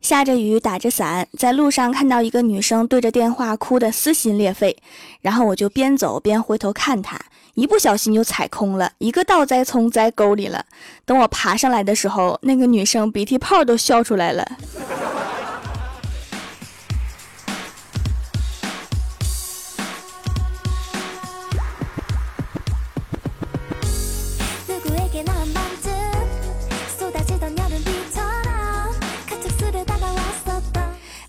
下着雨，打着伞，在路上看到一个女生对着电话哭得撕心裂肺，然后我就边走边回头看她，一不小心就踩空了，一个倒栽葱栽沟里了。等我爬上来的时候，那个女生鼻涕泡都笑出来了。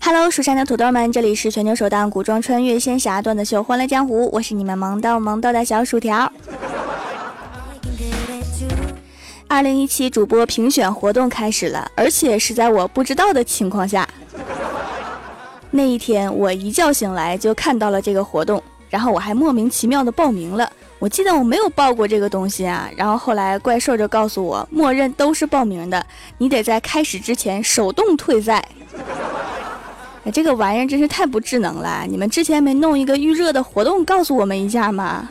Hello，蜀山的土豆们，这里是全球首档古装穿越仙侠段子秀《欢乐江湖》，我是你们萌豆萌豆的小薯条。二零一七主播评选活动开始了，而且是在我不知道的情况下。那一天，我一觉醒来就看到了这个活动，然后我还莫名其妙的报名了。我记得我没有报过这个东西啊，然后后来怪兽就告诉我，默认都是报名的，你得在开始之前手动退赛。哎，这个玩意儿真是太不智能了！你们之前没弄一个预热的活动告诉我们一下吗？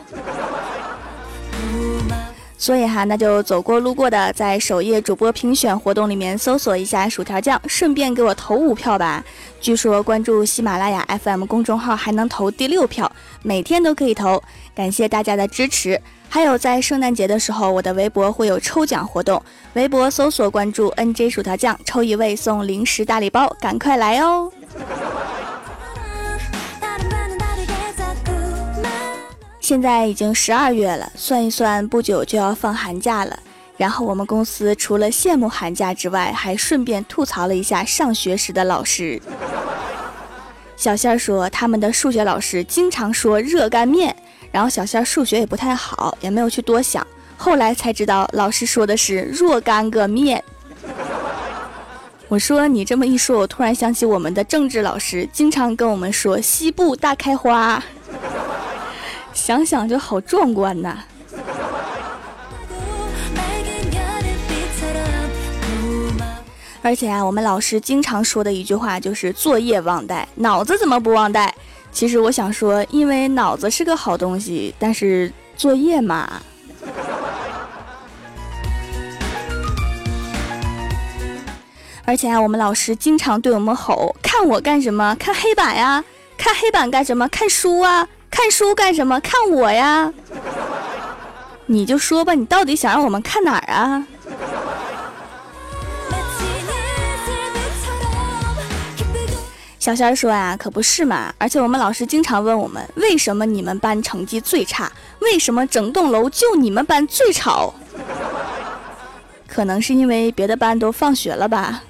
所以哈，那就走过路过的，在首页主播评选活动里面搜索一下薯条酱，顺便给我投五票吧。据说关注喜马拉雅 FM 公众号还能投第六票，每天都可以投。感谢大家的支持。还有在圣诞节的时候，我的微博会有抽奖活动，微博搜索关注 NJ 薯条酱，抽一位送零食大礼包，赶快来哦！现在已经十二月了，算一算，不久就要放寒假了。然后我们公司除了羡慕寒假之外，还顺便吐槽了一下上学时的老师。小仙儿说他们的数学老师经常说热干面，然后小仙儿数学也不太好，也没有去多想。后来才知道老师说的是若干个面。我说你这么一说，我突然想起我们的政治老师经常跟我们说西部大开花，想想就好壮观呐。而且啊，我们老师经常说的一句话就是作业忘带，脑子怎么不忘带？其实我想说，因为脑子是个好东西，但是作业嘛。而且啊，我们老师经常对我们吼：“看我干什么？看黑板呀！看黑板干什么？看书啊！看书干什么？看我呀！”你就说吧，你到底想让我们看哪儿啊？小仙儿说啊，可不是嘛！而且我们老师经常问我们：为什么你们班成绩最差？为什么整栋楼就你们班最吵？可能是因为别的班都放学了吧。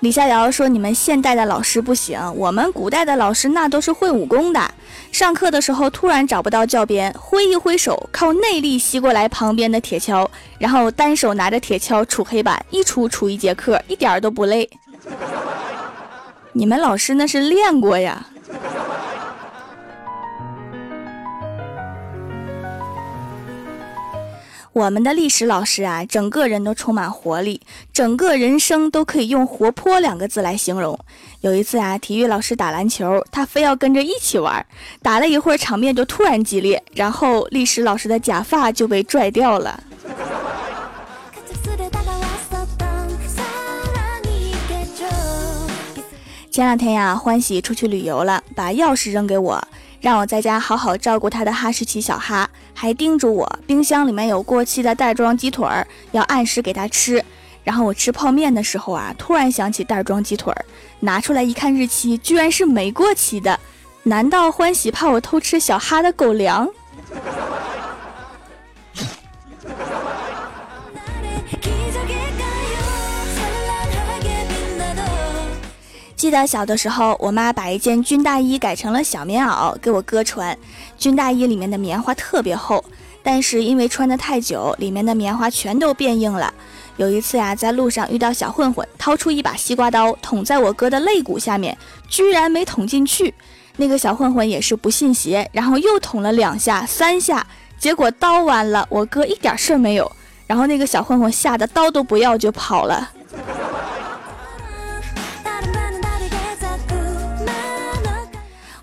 李逍遥说：“你们现代的老师不行，我们古代的老师那都是会武功的。上课的时候突然找不到教鞭，挥一挥手，靠内力吸过来旁边的铁锹，然后单手拿着铁锹杵黑板，一杵杵一节课，一点都不累。你们老师那是练过呀。”我们的历史老师啊，整个人都充满活力，整个人生都可以用“活泼”两个字来形容。有一次啊，体育老师打篮球，他非要跟着一起玩，打了一会儿，场面就突然激烈，然后历史老师的假发就被拽掉了。前两天呀，欢喜出去旅游了，把钥匙扔给我。让我在家好好照顾他的哈士奇小哈，还叮嘱我冰箱里面有过期的袋装鸡腿儿，要按时给他吃。然后我吃泡面的时候啊，突然想起袋装鸡腿儿，拿出来一看，日期居然是没过期的。难道欢喜怕我偷吃小哈的狗粮？记得小的时候，我妈把一件军大衣改成了小棉袄给我哥穿。军大衣里面的棉花特别厚，但是因为穿的太久，里面的棉花全都变硬了。有一次呀，在路上遇到小混混，掏出一把西瓜刀捅在我哥的肋骨下面，居然没捅进去。那个小混混也是不信邪，然后又捅了两下、三下，结果刀弯了，我哥一点事儿没有。然后那个小混混吓得刀都不要就跑了。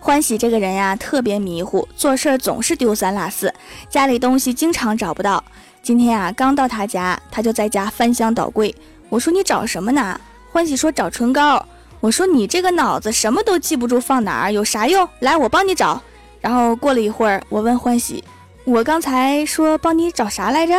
欢喜这个人呀，特别迷糊，做事儿总是丢三落四，家里东西经常找不到。今天啊，刚到他家，他就在家翻箱倒柜。我说你找什么呢？欢喜说找唇膏。我说你这个脑子什么都记不住放哪儿，有啥用？来，我帮你找。然后过了一会儿，我问欢喜，我刚才说帮你找啥来着？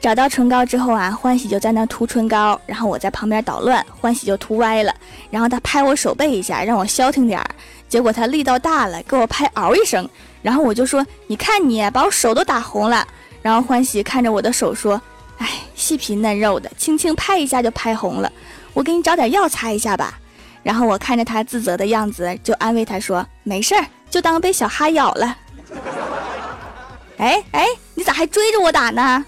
找到唇膏之后啊，欢喜就在那涂唇膏，然后我在旁边捣乱，欢喜就涂歪了，然后他拍我手背一下，让我消停点儿，结果他力道大了，给我拍嗷一声，然后我就说，你看你把我手都打红了，然后欢喜看着我的手说，哎，细皮嫩肉的，轻轻拍一下就拍红了，我给你找点药擦一下吧，然后我看着他自责的样子，就安慰他说，没事儿，就当被小哈咬了。哎哎，你咋还追着我打呢？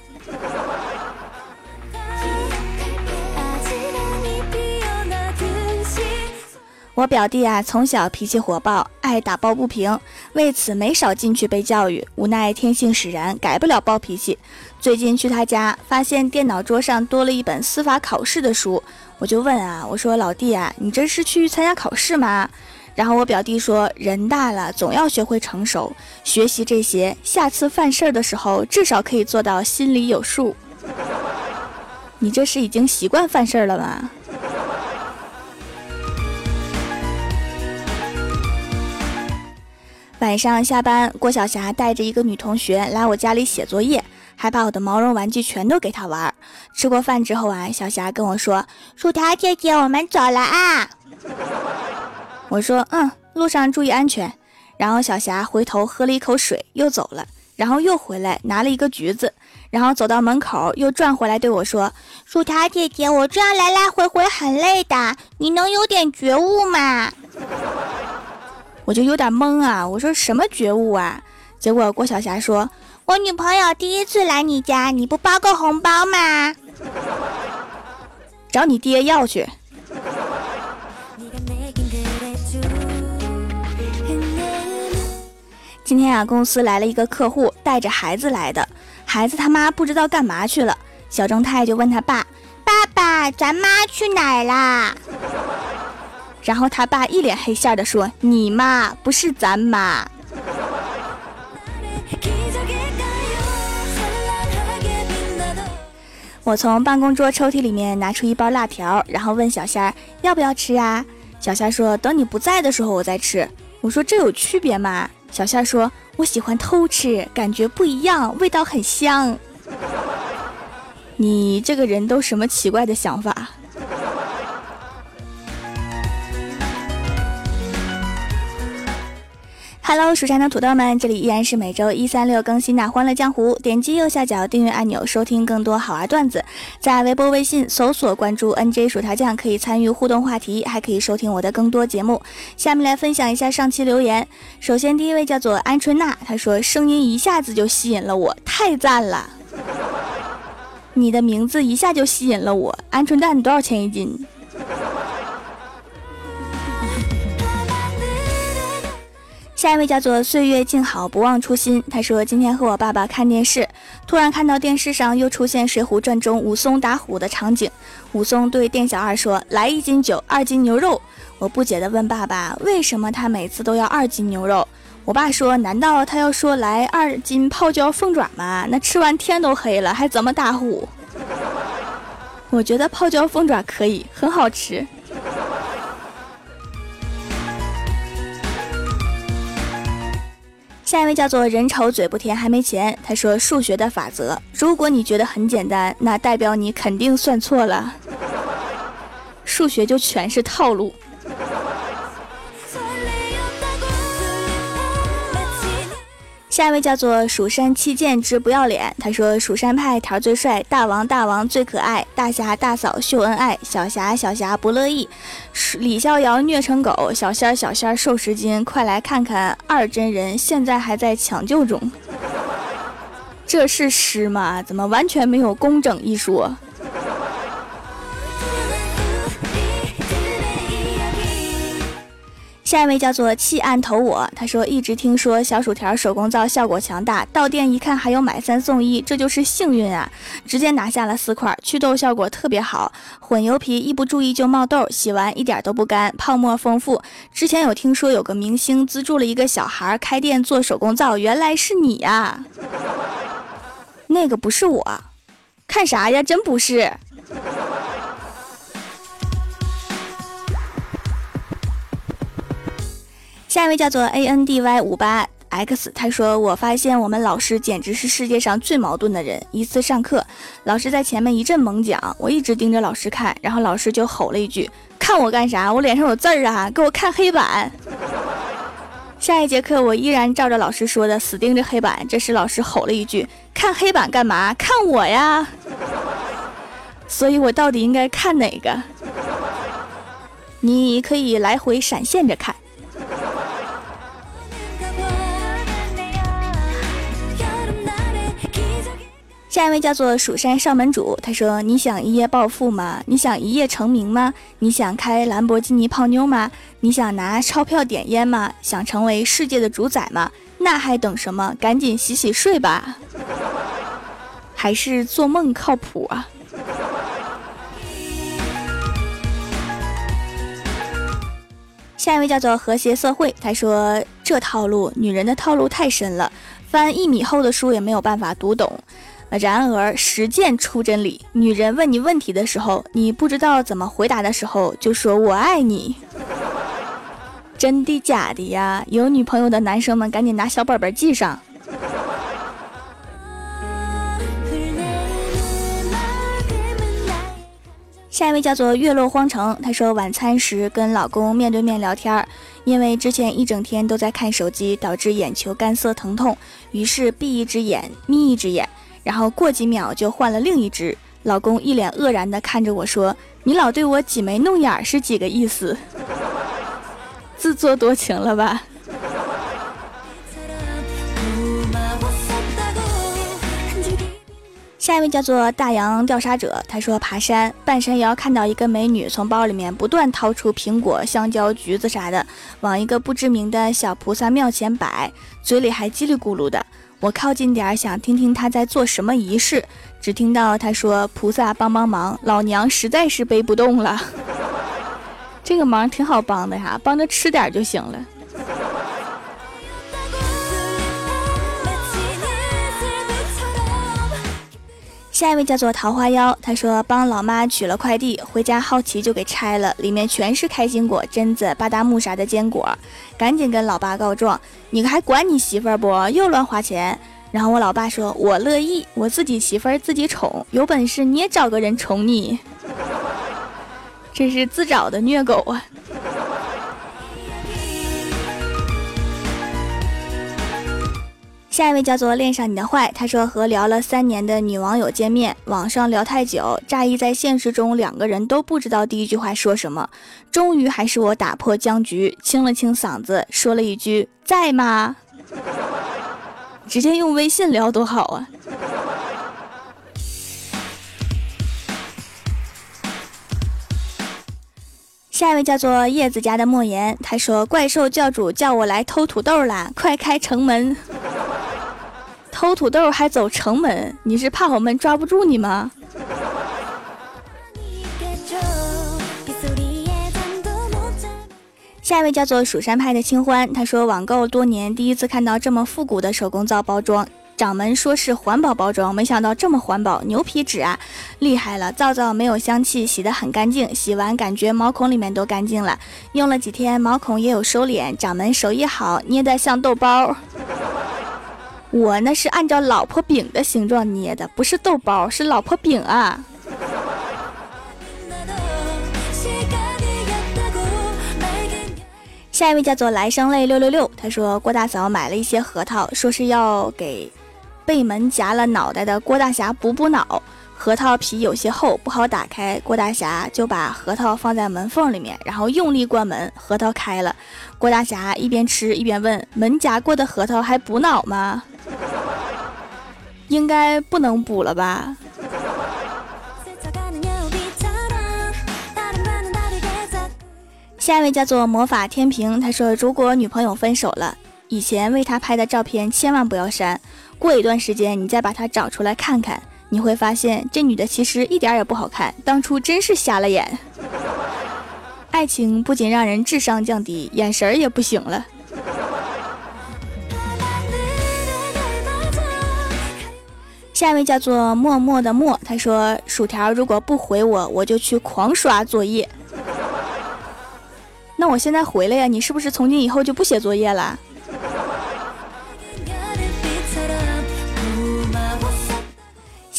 我表弟啊，从小脾气火爆，爱打抱不平，为此没少进去被教育。无奈天性使然，改不了暴脾气。最近去他家，发现电脑桌上多了一本司法考试的书，我就问啊，我说老弟啊，你这是去参加考试吗？然后我表弟说，人大了总要学会成熟，学习这些，下次犯事儿的时候至少可以做到心里有数。你这是已经习惯犯事儿了吗？晚上下班，郭晓霞带着一个女同学来我家里写作业，还把我的毛绒玩具全都给她玩。吃过饭之后啊，小霞跟我说：“薯条姐姐，我们走了啊。”我说：“嗯，路上注意安全。”然后小霞回头喝了一口水，又走了。然后又回来拿了一个橘子，然后走到门口又转回来对我说：“薯条姐姐，我这样来来回回很累的，你能有点觉悟吗？”我就有点懵啊，我说什么觉悟啊？结果郭晓霞说：“我女朋友第一次来你家，你不包个红包吗？”找你爹要去。今天啊，公司来了一个客户，带着孩子来的，孩子他妈不知道干嘛去了，小正太就问他爸：“爸爸，咱妈去哪儿啦？”然后他爸一脸黑线的说：“你妈不是咱妈。”我从办公桌抽屉里面拿出一包辣条，然后问小仙儿要不要吃啊？小仙儿说：“等你不在的时候我再吃。”我说：“这有区别吗？”小仙儿说：“我喜欢偷吃，感觉不一样，味道很香。”你这个人都什么奇怪的想法？Hello，蜀山的土豆们，这里依然是每周一、三、六更新的《欢乐江湖》。点击右下角订阅按钮，收听更多好玩段子。在微博、微信搜索关注 “nj 薯条酱”，可以参与互动话题，还可以收听我的更多节目。下面来分享一下上期留言。首先，第一位叫做鹌鹑娜，她说：“声音一下子就吸引了我，太赞了！你的名字一下就吸引了我。鹌鹑蛋多少钱一斤？”下一位叫做岁月静好，不忘初心。他说今天和我爸爸看电视，突然看到电视上又出现《水浒传》中武松打虎的场景。武松对店小二说：“来一斤酒，二斤牛肉。”我不解地问爸爸：“为什么他每次都要二斤牛肉？”我爸说：“难道他要说来二斤泡椒凤爪吗？那吃完天都黑了，还怎么打虎？”我觉得泡椒凤爪可以，很好吃。下一位叫做人丑嘴不甜还没钱。他说数学的法则，如果你觉得很简单，那代表你肯定算错了。数学就全是套路。下一位叫做蜀山七剑之不要脸，他说蜀山派条最帅，大王大王最可爱，大侠大嫂秀恩爱，小侠小侠不乐意，李逍遥虐成狗，小仙儿小仙儿瘦十斤，快来看看二真人，现在还在抢救中。这是诗吗？怎么完全没有工整一说？下一位叫做弃暗投我，他说一直听说小薯条手工皂效果强大，到店一看还有买三送一，这就是幸运啊！直接拿下了四块，祛痘效果特别好，混油皮一不注意就冒痘，洗完一点都不干，泡沫丰富。之前有听说有个明星资助了一个小孩开店做手工皂，原来是你呀！那个不是我，看啥呀？真不是。下一位叫做 A N D Y 五八 X，他说：“我发现我们老师简直是世界上最矛盾的人。一次上课，老师在前面一阵猛讲，我一直盯着老师看，然后老师就吼了一句：‘看我干啥？我脸上有字儿啊！给我看黑板。’下一节课，我依然照着老师说的死盯着黑板。这时老师吼了一句：‘看黑板干嘛？看我呀！’所以，我到底应该看哪个？你可以来回闪现着看。”下一位叫做蜀山上门主，他说：“你想一夜暴富吗？你想一夜成名吗？你想开兰博基尼泡妞吗？你想拿钞票点烟吗？想成为世界的主宰吗？那还等什么？赶紧洗洗睡吧！还是做梦靠谱啊？”下一位叫做和谐社会，他说：“这套路，女人的套路太深了，翻一米厚的书也没有办法读懂。”然而，实践出真理。女人问你问题的时候，你不知道怎么回答的时候，就说我爱你。真的假的呀？有女朋友的男生们，赶紧拿小本本记上。下一位叫做月落荒城，他说晚餐时跟老公面对面聊天，因为之前一整天都在看手机，导致眼球干涩疼痛，于是闭一只眼，眯一只眼。然后过几秒就换了另一只，老公一脸愕然的看着我说：“你老对我挤眉弄眼是几个意思？自作多情了吧？” 下一位叫做大洋调查者，他说爬山半山腰看到一个美女从包里面不断掏出苹果、香蕉、橘子啥的，往一个不知名的小菩萨庙前摆，嘴里还叽里咕噜的。我靠近点儿，想听听他在做什么仪式，只听到他说：“菩萨帮帮忙，老娘实在是背不动了。”这个忙挺好帮的呀，帮着吃点就行了。下一位叫做桃花妖，他说帮老妈取了快递，回家好奇就给拆了，里面全是开心果、榛子、巴达木啥的坚果，赶紧跟老爸告状，你还管你媳妇儿不？又乱花钱。然后我老爸说，我乐意，我自己媳妇儿自己宠，有本事你也找个人宠你，这是自找的虐狗啊。下一位叫做恋上你的坏，他说和聊了三年的女网友见面，网上聊太久，乍一在现实中两个人都不知道第一句话说什么，终于还是我打破僵局，清了清嗓子，说了一句在吗？直接用微信聊多好啊！下一位叫做叶子家的莫言，他说怪兽教主叫我来偷土豆啦，快开城门！偷土豆还走城门，你是怕我们抓不住你吗？下一位叫做蜀山派的清欢，他说网购多年第一次看到这么复古的手工皂包装，掌门说是环保包装，没想到这么环保，牛皮纸啊，厉害了！皂皂没有香气，洗得很干净，洗完感觉毛孔里面都干净了，用了几天毛孔也有收敛，掌门手艺好，捏得像豆包。我那是按照老婆饼的形状捏的，不是豆包，是老婆饼啊。下一位叫做来生泪六六六，他说郭大嫂买了一些核桃，说是要给被门夹了脑袋的郭大侠补补脑。核桃皮有些厚，不好打开，郭大侠就把核桃放在门缝里面，然后用力关门，核桃开了。郭大侠一边吃一边问：门夹过的核桃还补脑吗？应该不能补了吧。下一位叫做魔法天平，他说：“如果女朋友分手了，以前为他拍的照片千万不要删，过一段时间你再把她找出来看看，你会发现这女的其实一点也不好看，当初真是瞎了眼。爱情不仅让人智商降低，眼神也不行了。”下一位叫做默默的默，他说：“薯条如果不回我，我就去狂刷作业。”那我现在回了呀，你是不是从今以后就不写作业了？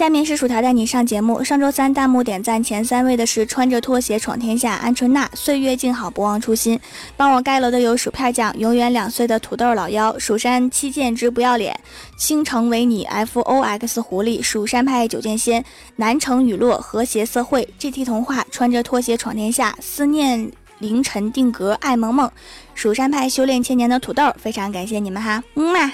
下面是薯条带你上节目。上周三弹幕点赞前三位的是穿着拖鞋闯天下鹌鹑娜，岁月静好不忘初心。帮我盖楼的有薯片酱，永远两岁的土豆老妖，蜀山七剑之不要脸，倾城为你 F O X 狐狸，蜀山派九剑仙，南城雨落和谐社会，GT 童话，穿着拖鞋闯天下，思念凌晨定格，爱萌萌，蜀山派修炼千年的土豆，非常感谢你们哈，嗯嘛。